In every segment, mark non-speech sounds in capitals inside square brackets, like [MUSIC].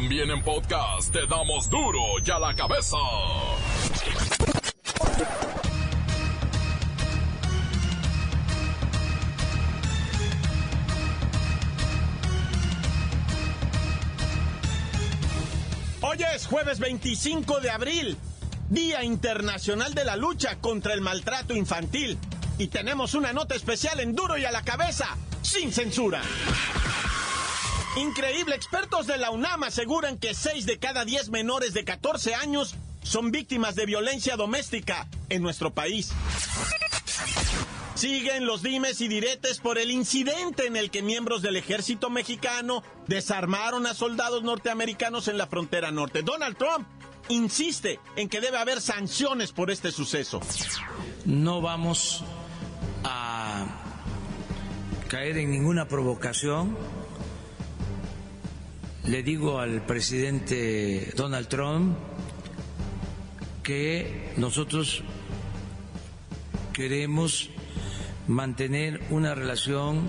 También en podcast te damos duro y a la cabeza. Hoy es jueves 25 de abril, Día Internacional de la Lucha contra el Maltrato Infantil. Y tenemos una nota especial en duro y a la cabeza, sin censura. Increíble, expertos de la UNAM aseguran que 6 de cada 10 menores de 14 años son víctimas de violencia doméstica en nuestro país. Siguen los dimes y diretes por el incidente en el que miembros del ejército mexicano desarmaron a soldados norteamericanos en la frontera norte. Donald Trump insiste en que debe haber sanciones por este suceso. No vamos a caer en ninguna provocación le digo al presidente Donald Trump que nosotros queremos mantener una relación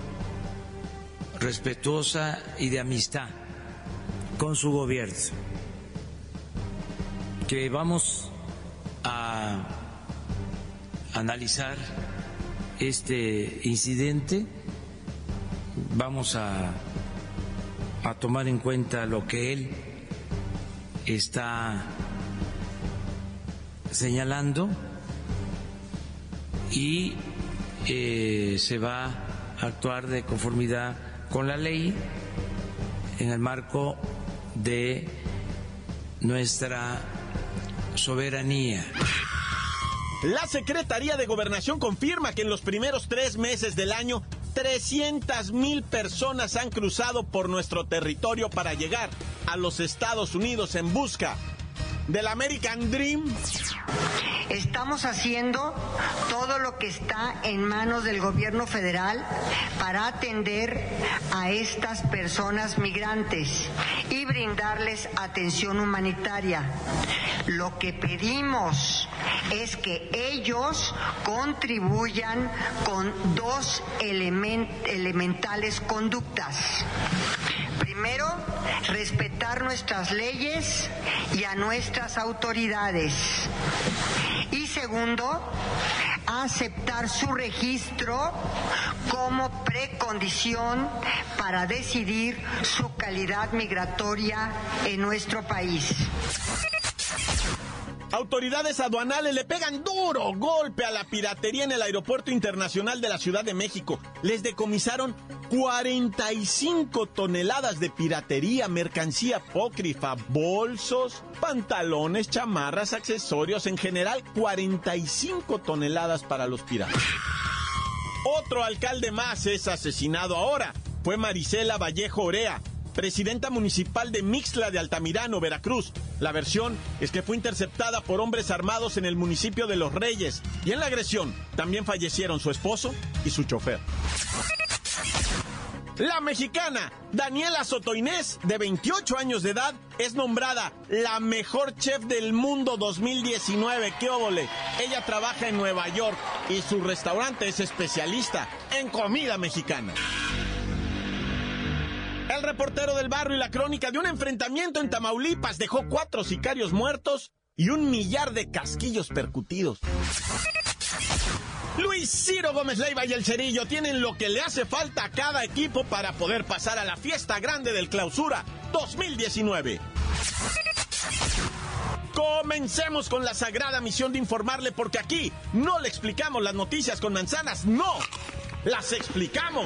respetuosa y de amistad con su gobierno, que vamos a analizar este incidente, vamos a a tomar en cuenta lo que él está señalando y eh, se va a actuar de conformidad con la ley en el marco de nuestra soberanía. La Secretaría de Gobernación confirma que en los primeros tres meses del año 300 mil personas han cruzado por nuestro territorio para llegar a los Estados Unidos en busca del American Dream. Estamos haciendo todo lo que está en manos del gobierno federal para atender a estas personas migrantes y brindarles atención humanitaria. Lo que pedimos es que ellos contribuyan con dos elementales conductas. Primero, respetar nuestras leyes y a nuestras autoridades. Y segundo, aceptar su registro como precondición para decidir su calidad migratoria en nuestro país. Autoridades aduanales le pegan duro golpe a la piratería en el Aeropuerto Internacional de la Ciudad de México. Les decomisaron 45 toneladas de piratería, mercancía apócrifa, bolsos, pantalones, chamarras, accesorios, en general 45 toneladas para los piratas. Otro alcalde más es asesinado ahora. Fue Marisela Vallejo Orea, presidenta municipal de Mixla de Altamirano, Veracruz. La versión es que fue interceptada por hombres armados en el municipio de Los Reyes y en la agresión también fallecieron su esposo y su chofer. La mexicana Daniela Sotoinés, de 28 años de edad, es nombrada la mejor chef del mundo 2019. ¡Qué óvole! Ella trabaja en Nueva York y su restaurante es especialista en comida mexicana. El reportero del barrio y la crónica de un enfrentamiento en Tamaulipas dejó cuatro sicarios muertos y un millar de casquillos percutidos. Luis Ciro Gómez Leiva y el Cerillo tienen lo que le hace falta a cada equipo para poder pasar a la fiesta grande del clausura 2019. Comencemos con la sagrada misión de informarle porque aquí no le explicamos las noticias con manzanas, no, las explicamos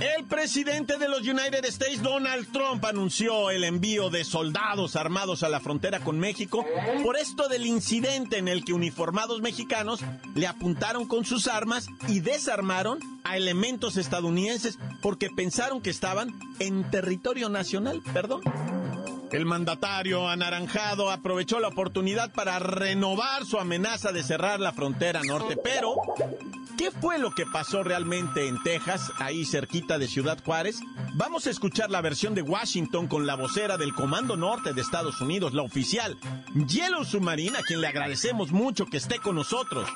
El presidente de los United States, Donald Trump, anunció el envío de soldados armados a la frontera con México por esto del incidente en el que uniformados mexicanos le apuntaron con sus armas y desarmaron a elementos estadounidenses porque pensaron que estaban en territorio nacional, perdón. El mandatario anaranjado aprovechó la oportunidad para renovar su amenaza de cerrar la frontera norte, pero ¿qué fue lo que pasó realmente en Texas, ahí cerquita de Ciudad Juárez? Vamos a escuchar la versión de Washington con la vocera del Comando Norte de Estados Unidos, la oficial, Yellow Submarine, a quien le agradecemos mucho que esté con nosotros.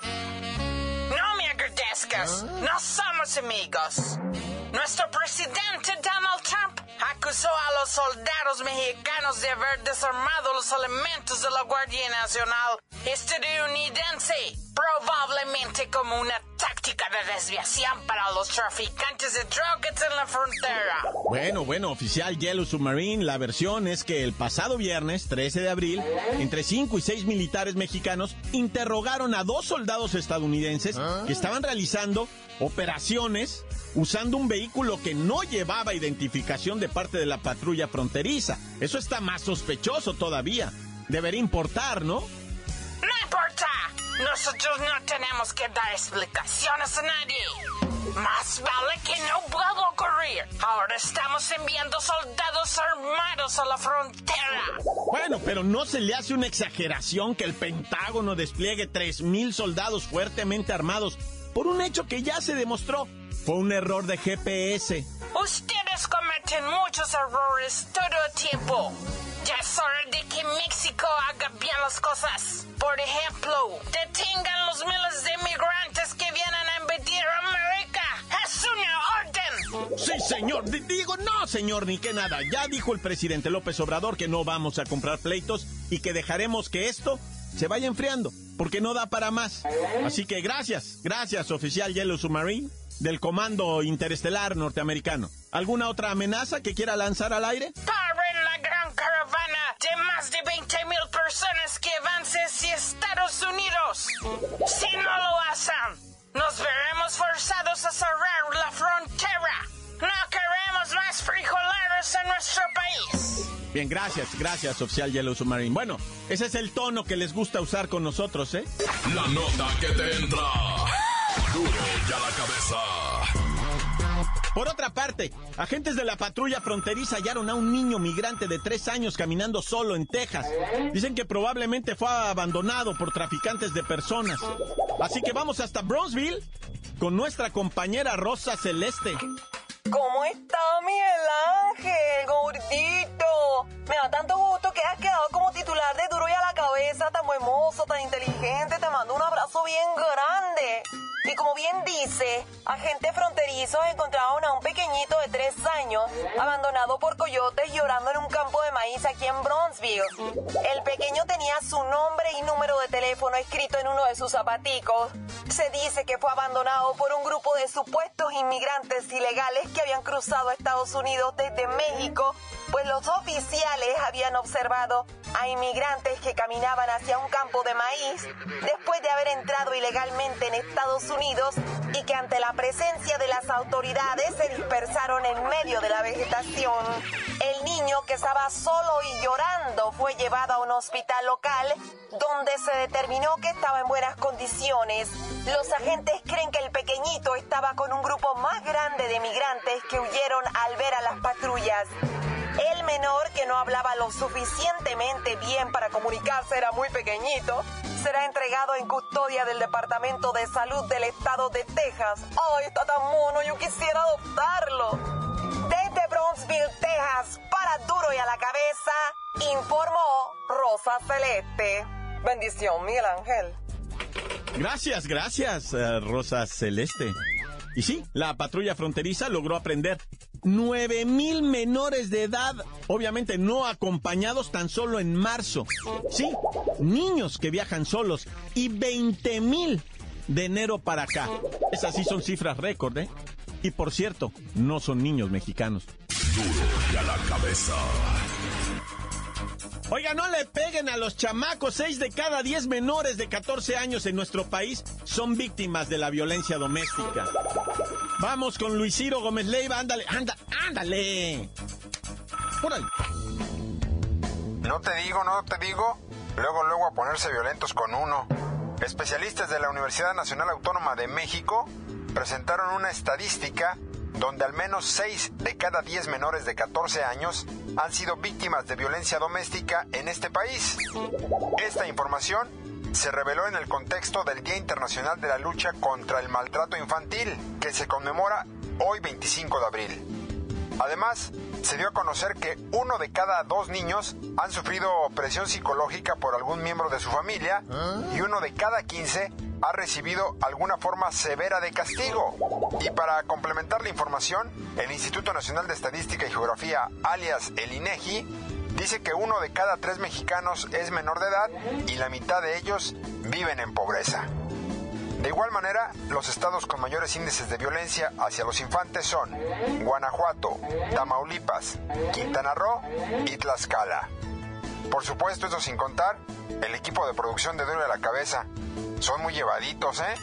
No me agradezcas, no somos amigos. Nuestro presidente Donald Trump acusó a los soldados mexicanos de haber desarmado los elementos de la Guardia Nacional estadounidense, probablemente como una táctica de desviación para los traficantes de drogas en la frontera. Bueno, bueno, oficial Yellow Submarine, la versión es que el pasado viernes, 13 de abril, entre 5 y 6 militares mexicanos interrogaron a dos soldados estadounidenses que estaban realizando operaciones usando un vehículo que no llevaba identificación de parte de la patrulla fronteriza. Eso está más sospechoso todavía. Debería importar, ¿no? No importa. Nosotros no tenemos que dar explicaciones a nadie. Más vale que no pueda ocurrir. Ahora estamos enviando soldados armados a la frontera. Bueno, pero no se le hace una exageración que el Pentágono despliegue 3.000 soldados fuertemente armados por un hecho que ya se demostró. Fue un error de GPS. Ustedes cometen muchos errores todo el tiempo. Ya es hora de que México haga bien las cosas. Por ejemplo, detengan los miles de migrantes que vienen a invadir América. ¡Es una orden! Sí, señor. D digo, no, señor, ni que nada. Ya dijo el presidente López Obrador que no vamos a comprar pleitos y que dejaremos que esto se vaya enfriando, porque no da para más. Así que gracias, gracias, oficial Yellow Submarine del Comando Interestelar Norteamericano. ¿Alguna otra amenaza que quiera lanzar al aire? Paren la gran caravana de más de 20 mil personas que Estados Unidos. Bien, gracias, gracias, oficial Yellow Submarine. Bueno, ese es el tono que les gusta usar con nosotros, ¿eh? La nota que te entra. Duro ya la cabeza. Por otra parte, agentes de la patrulla fronteriza hallaron a un niño migrante de tres años caminando solo en Texas. Dicen que probablemente fue abandonado por traficantes de personas. Así que vamos hasta Bronzeville con nuestra compañera Rosa Celeste. ¿Cómo está Miguel Ángel, gordito? Me da tanto gusto que has quedado como titular de Duro y a la cabeza, tan hermoso, tan inteligente. Te mando un abrazo bien grande. Y como bien dice, agentes fronterizos encontraron a un pequeñito de tres años abandonado por coyotes llorando en un campo de maíz aquí en Bronzeville. El pequeño tenía su nombre y número de teléfono escrito en uno de sus zapaticos. Se dice que fue abandonado por un grupo de supuestos inmigrantes ilegales que habían cruzado Estados Unidos desde México, pues los oficiales habían observado a inmigrantes que caminaban hacia un campo de maíz después de haber entrado ilegalmente en Estados Unidos y que ante la presencia de las autoridades se dispersaron en medio de la vegetación. El niño que estaba solo y llorando fue llevado a un hospital local donde se determinó que estaba en buenas condiciones. Los agentes creen que el pequeñito estaba con un grupo más grande de migrantes que huyeron al ver a las patrullas. El menor, que no hablaba lo suficientemente bien para comunicarse, era muy pequeñito, será entregado en custodia del Departamento de Salud del Estado de Texas. ¡Ay, está tan mono! Yo quisiera adoptarlo. Desde Bronzeville, Texas, para Duro y a la Cabeza, informó Rosa Celeste. Bendición, Miguel Ángel. Gracias, gracias, eh, Rosa Celeste. Y sí, la patrulla fronteriza logró aprender 9 mil menores de edad, obviamente no acompañados tan solo en marzo. Sí, niños que viajan solos y 20 mil de enero para acá. Esas sí son cifras récord, ¿eh? Y por cierto, no son niños mexicanos. Duro ya la cabeza. Oiga, no le peguen a los chamacos. Seis de cada diez menores de 14 años en nuestro país son víctimas de la violencia doméstica. Vamos con Luis Ciro Gómez Leiva, ándale, ándale, ándale. Ahí. No te digo, no te digo. Luego, luego a ponerse violentos con uno. Especialistas de la Universidad Nacional Autónoma de México presentaron una estadística donde al menos 6 de cada 10 menores de 14 años han sido víctimas de violencia doméstica en este país. Esta información se reveló en el contexto del Día Internacional de la Lucha contra el Maltrato Infantil, que se conmemora hoy 25 de abril. Además, se dio a conocer que uno de cada dos niños han sufrido presión psicológica por algún miembro de su familia y uno de cada 15 ha recibido alguna forma severa de castigo. Y para complementar la información, el Instituto Nacional de Estadística y Geografía, alias el INEGI, dice que uno de cada tres mexicanos es menor de edad y la mitad de ellos viven en pobreza. De igual manera, los estados con mayores índices de violencia hacia los infantes son Guanajuato, Tamaulipas, Quintana Roo y Tlaxcala. Por supuesto, eso sin contar el equipo de producción de Duro de la Cabeza. Son muy llevaditos, ¿eh?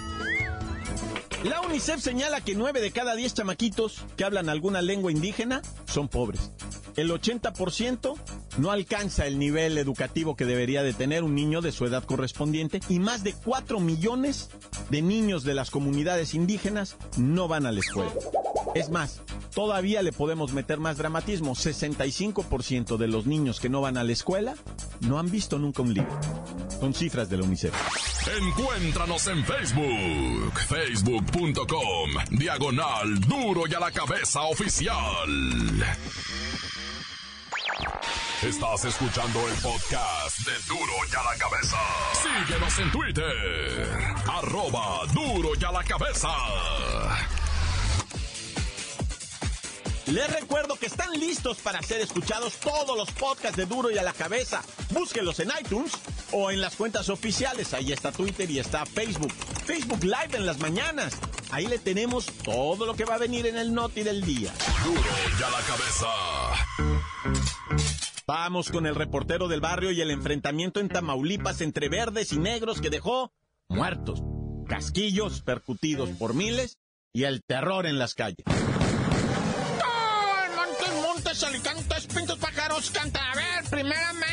La UNICEF señala que 9 de cada 10 chamaquitos que hablan alguna lengua indígena son pobres. El 80% no alcanza el nivel educativo que debería de tener un niño de su edad correspondiente y más de 4 millones de niños de las comunidades indígenas no van a la escuela. Es más, todavía le podemos meter más dramatismo. 65% de los niños que no van a la escuela no han visto nunca un libro. Son cifras de la UNICEF. Encuéntranos en Facebook, facebook.com, diagonal duro y a la cabeza oficial. Estás escuchando el podcast de Duro y a la cabeza. Síguenos en Twitter, arroba duro y a la cabeza. Les recuerdo que están listos para ser escuchados todos los podcasts de Duro y a la cabeza. Búsquenlos en iTunes o en las cuentas oficiales. Ahí está Twitter y está Facebook. Facebook Live en las mañanas. Ahí le tenemos todo lo que va a venir en el Noti del día. Duro y a la cabeza. Vamos con el reportero del barrio y el enfrentamiento en Tamaulipas entre verdes y negros que dejó muertos, casquillos percutidos por miles y el terror en las calles. Montes, pintos. A ver, primeramente,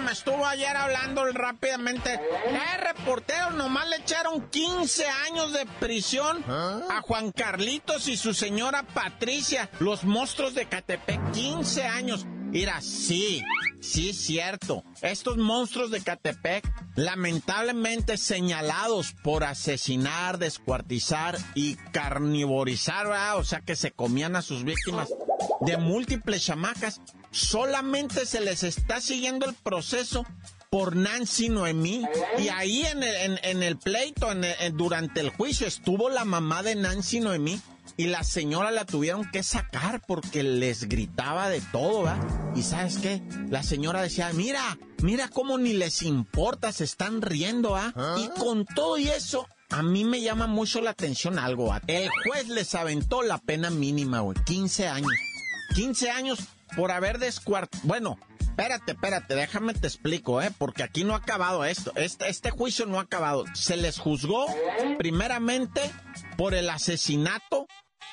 me estuvo ayer hablando rápidamente. Eh, reportero, nomás le echaron 15 años de prisión a Juan Carlitos y su señora Patricia, los monstruos de Catepec. 15 años. Mira, sí, sí cierto. Estos monstruos de Catepec, lamentablemente señalados por asesinar, descuartizar y carnivorizar, ¿verdad? o sea que se comían a sus víctimas de múltiples chamacas, solamente se les está siguiendo el proceso por Nancy Noemí. Y ahí en el, en, en el pleito, en el- durante el juicio, estuvo la mamá de Nancy Noemí. Y la señora la tuvieron que sacar porque les gritaba de todo, ¿va? Y sabes qué? La señora decía, mira, mira cómo ni les importa, se están riendo, ¿ah? Y con todo y eso, a mí me llama mucho la atención algo, ¿va? El juez les aventó la pena mínima, güey, 15 años. 15 años por haber descuartizado. Bueno, espérate, espérate, déjame te explico, ¿eh? Porque aquí no ha acabado esto. Este, este juicio no ha acabado. Se les juzgó primeramente por el asesinato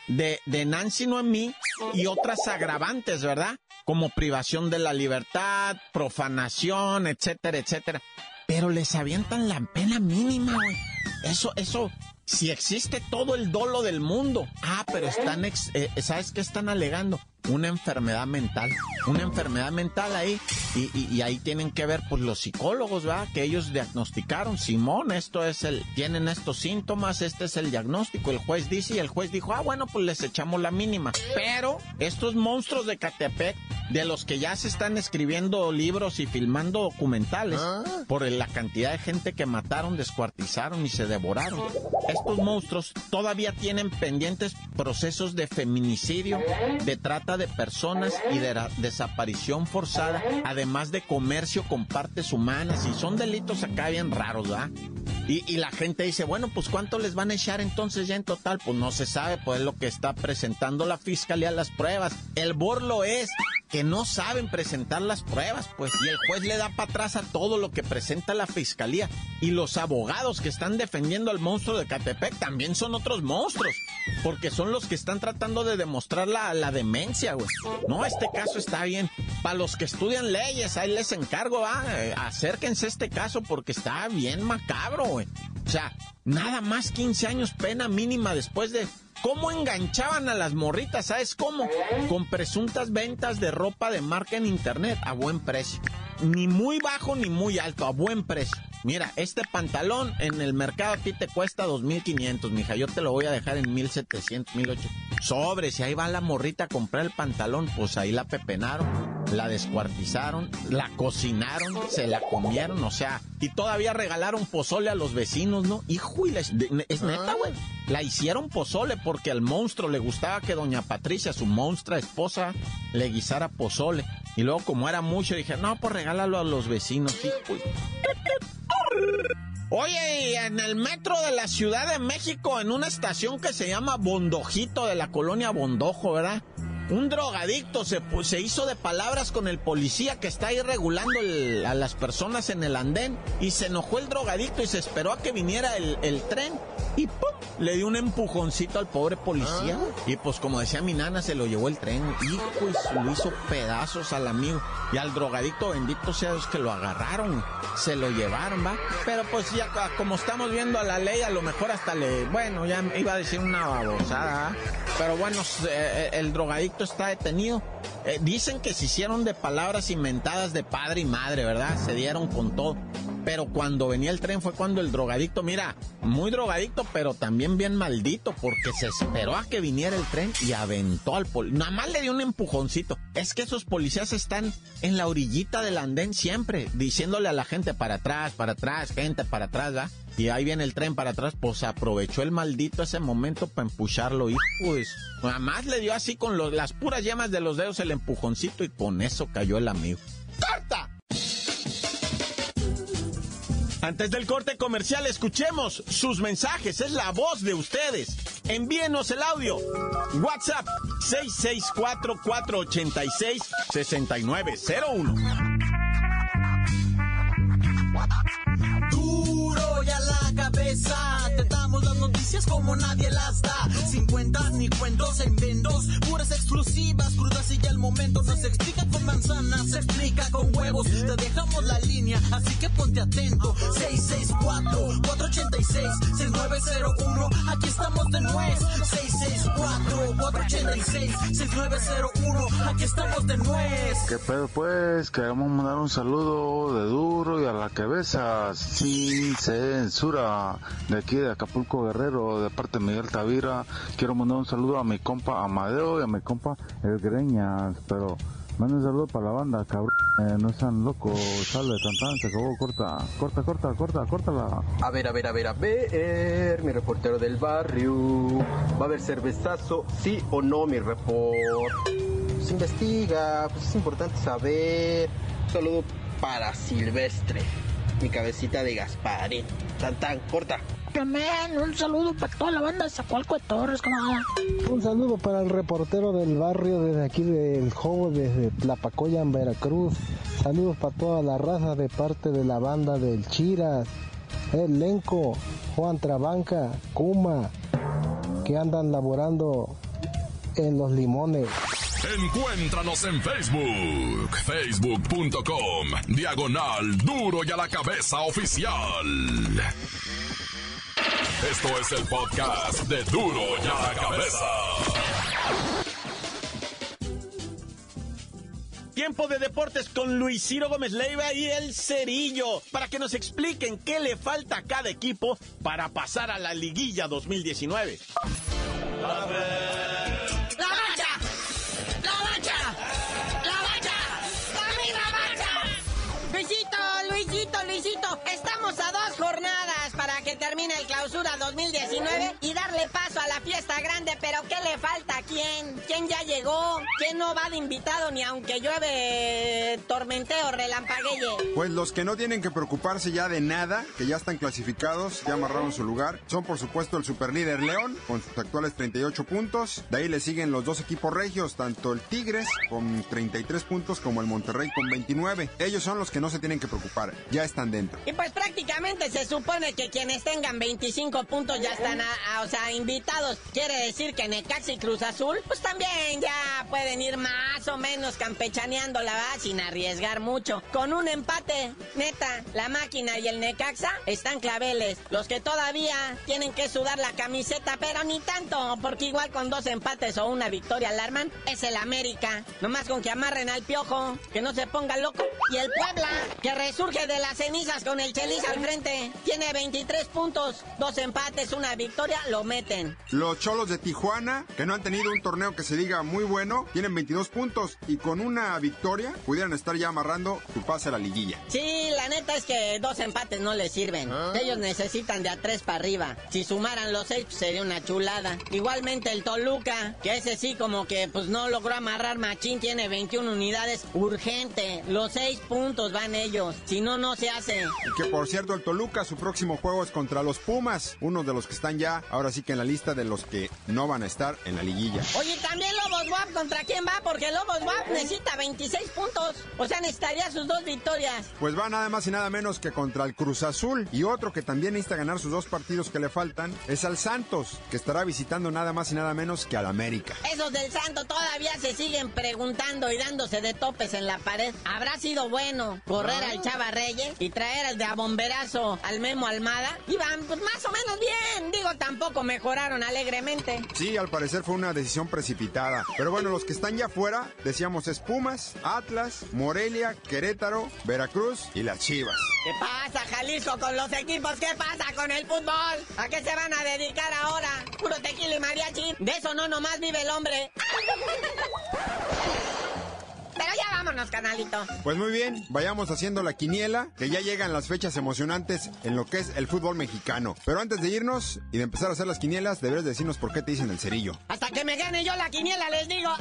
de, Nancy Noemí y otras agravantes, ¿verdad? Como privación de la libertad, profanación, etcétera, etcétera. Pero les avientan la pena mínima, güey. Eso, eso, si existe todo el dolo del mundo. Ah, pero están, ex- eh, ¿sabes qué están alegando? Una enfermedad mental. Una enfermedad mental ahí. Y, y- y ahí tienen que ver, pues, los psicólogos, ¿verdad? Que ellos diagnosticaron. Simón, esto es el, tienen estos síntomas, este es el diagnóstico. El juez dice y el juez dijo, ah, bueno, pues les echamos la mínima. Pero estos monstruos de Catepec, de los que ya se están escribiendo libros y filmando documentales, por la cantidad de gente que mataron, descuartizaron y se devoraron. Estos monstruos todavía tienen pendientes procesos de feminicidio, de trata de personas y de desaparición forzada, además de comercio con partes humanas, y son delitos acá bien raros, ¿verdad? Y, y la gente dice, bueno, pues ¿cuánto les van a echar entonces ya en total? Pues no se sabe, pues es lo que está presentando la fiscalía las pruebas. El borlo es que no saben presentar las pruebas, pues, y el juez le da para atrás a todo lo que presenta la fiscalía. Y los abogados que están defendiendo al monstruo de Catepec también son otros monstruos, porque son los que están tratando de demostrar la, la demencia, güey. No, este caso está bien. Para los que estudian leyes, ahí les encargo, ah, acérquense a este caso porque está bien macabro, güey. O sea, nada más 15 años pena mínima después de ¿Cómo enganchaban a las morritas? ¿Sabes cómo? Con presuntas ventas de ropa de marca en internet a buen precio. Ni muy bajo ni muy alto, a buen precio. Mira, este pantalón en el mercado a ti te cuesta 2.500, mija. Yo te lo voy a dejar en 1.700, 1.800. Sobre, si ahí va la morrita a comprar el pantalón, pues ahí la pepenaron, la descuartizaron, la cocinaron, se la comieron, o sea, y todavía regalaron pozole a los vecinos, ¿no? Hijo, y es neta, güey. La hicieron pozole porque al monstruo le gustaba que doña Patricia, su monstrua esposa, le guisara pozole. Y luego, como era mucho, dije, no, pues regálalo a los vecinos, hijo. Oye, en el metro de la Ciudad de México, en una estación que se llama Bondojito de la colonia Bondojo, ¿verdad? Un drogadicto se, se hizo de palabras con el policía que está ahí regulando a las personas en el andén y se enojó el drogadicto y se esperó a que viniera el, el tren y ¡pum! Le dio un empujoncito al pobre policía. Ah. Y pues como decía mi nana, se lo llevó el tren. Y lo hizo pedazos al amigo. Y al drogadicto, bendito sea Dios que lo agarraron. Se lo llevaron, ¿va? Pero pues ya como estamos viendo a la ley, a lo mejor hasta le... Bueno, ya iba a decir una babosada. Pero bueno, eh, el drogadicto está detenido. Eh, dicen que se hicieron de palabras inventadas de padre y madre, ¿verdad? Se dieron con todo. Pero cuando venía el tren fue cuando el drogadicto, mira, muy drogadicto, pero también bien maldito, porque se esperó a que viniera el tren y aventó al policía. Nada más le dio un empujoncito. Es que esos policías están en la orillita del andén siempre, diciéndole a la gente para atrás, para atrás, gente para atrás, ¿verdad? Y ahí viene el tren para atrás, pues aprovechó el maldito ese momento para empucharlo y pues nada más le dio así con las puras llamas de los dedos el empujoncito y con eso cayó el amigo. ¡Carta! Antes del corte comercial, escuchemos sus mensajes. Es la voz de ustedes. Envíenos el audio. WhatsApp 664-486-6901. Noticias como nadie las da. Sin cuentas ni cuentos en vendos, puras exclusivas, crudas y ya el momento. No se explica con manzanas, se explica con huevos. Te dejamos la línea, así que ponte atento. 664-486-6901, aquí estamos de nuez. 664-486-6901, aquí estamos de nuez. ¿Qué pedo pues? Queremos mandar un saludo de duro y a la cabeza, sin censura, de aquí de Acapulco Guerrero, de parte de Miguel Tavira. Quiero mandar un saludo a mi compa Amadeo y a mi compa El Greñas, pero manden un saludo para la banda, cabrón. Eh, no sean locos, sale, tan, se acabó, corta, corta, corta, corta, córtala. A ver, a ver, a ver, a ver, mi reportero del barrio. ¿Va a haber cervezazo, sí o no, mi report? Se investiga, pues es importante saber. Saludo para Silvestre, mi cabecita de Gasparín. Tan, tan, corta un saludo para toda la banda de Zacualco de Torres, camarada. Un saludo para el reportero del barrio desde aquí del Jobo, desde Tlapacoya en Veracruz. Saludos para toda la raza de parte de la banda del Chiras, el Lenco, Juan Trabanca, Kuma, que andan laborando en los limones. Encuéntranos en Facebook, facebook.com, diagonal duro y a la cabeza oficial. Esto es el podcast de Duro y a la Cabeza. Tiempo de deportes con Luis Ciro Gómez Leiva y el Cerillo para que nos expliquen qué le falta a cada equipo para pasar a la liguilla 2019. Termina el clausura 2019 y darle paso a la fiesta grande, pero ¿qué le falta? ¿Quién? ¿Quién ya llegó? ¿Quién no va de invitado ni aunque llueve tormenteo, relampagueye? Pues los que no tienen que preocuparse ya de nada, que ya están clasificados, ya amarraron su lugar, son por supuesto el superlíder León, con sus actuales 38 puntos. De ahí le siguen los dos equipos regios, tanto el Tigres con 33 puntos como el Monterrey con 29. Ellos son los que no se tienen que preocupar, ya están dentro. Y pues prácticamente se supone que quienes tengan 25 puntos ya están, o sea, invitados. Quiere decir que Necaxa y Cruz Azul, pues también ya pueden ir más o menos campechaneando la base sin arriesgar mucho. Con un empate, neta, la máquina y el Necaxa están claveles. Los que todavía tienen que sudar la camiseta, pero ni tanto, porque igual con dos empates o una victoria alarman, es el América. Nomás con que amarren al piojo, que no se ponga loco. Y el Puebla, que resurge de las cenizas con el Chelis al frente, tiene 23 puntos, dos empates, una victoria, lo meten. Los Cholos de Tijuana, que no han tenido un torneo que se diga muy bueno, tienen 22 puntos y con una victoria pudieran estar ya amarrando su pase a la liguilla. Sí, la neta es que dos empates no les sirven. ¿Ah? Ellos necesitan de a tres para arriba. Si sumaran los seis, pues, sería una chulada. Igualmente el Toluca, que ese sí como que pues no logró amarrar Machín, tiene 21 unidades. Urgente, los seis puntos van ellos. Si no, no se hace. Y que por cierto, el Toluca, su próximo juego es contra los Pumas, uno de los que están ya, ahora sí que en la lista de los que no van a estar en la liguilla. Oye, también Lobos WAP, ¿contra quién va? Porque Lobos WAP necesita 26 puntos. O sea, necesitaría sus dos victorias. Pues va nada más y nada menos que contra el Cruz Azul. Y otro que también necesita ganar sus dos partidos que le faltan es al Santos, que estará visitando nada más y nada menos que al América. Esos del Santo todavía se siguen preguntando y dándose de topes en la pared. ¿Habrá sido bueno correr al Chava Reyes y traer al de a bomberazo al Memo Almada? Pues más o menos bien. Digo, tampoco mejoraron alegremente. Sí, al parecer fue una decisión precipitada. Pero bueno, los que están ya fuera, decíamos es Pumas, Atlas, Morelia, Querétaro, Veracruz y las Chivas. ¿Qué pasa, Jalisco, con los equipos? ¿Qué pasa con el fútbol? ¿A qué se van a dedicar ahora? Puro tequila y mariachi. De eso no nomás vive el hombre. Vámonos, canalito. Pues muy bien, vayamos haciendo la quiniela, que ya llegan las fechas emocionantes en lo que es el fútbol mexicano. Pero antes de irnos y de empezar a hacer las quinielas, deberes decirnos por qué te dicen el cerillo. Hasta que me gane yo la quiniela, les digo.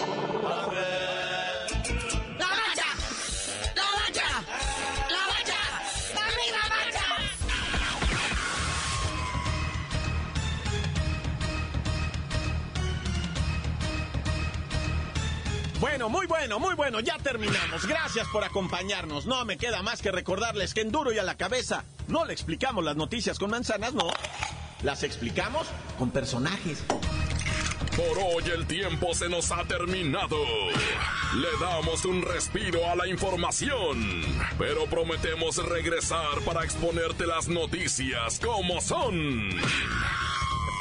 [LAUGHS] Bueno, muy bueno, muy bueno, ya terminamos. Gracias por acompañarnos. No me queda más que recordarles que en duro y a la cabeza no le explicamos las noticias con manzanas, no. Las explicamos con personajes. Por hoy el tiempo se nos ha terminado. Le damos un respiro a la información, pero prometemos regresar para exponerte las noticias como son.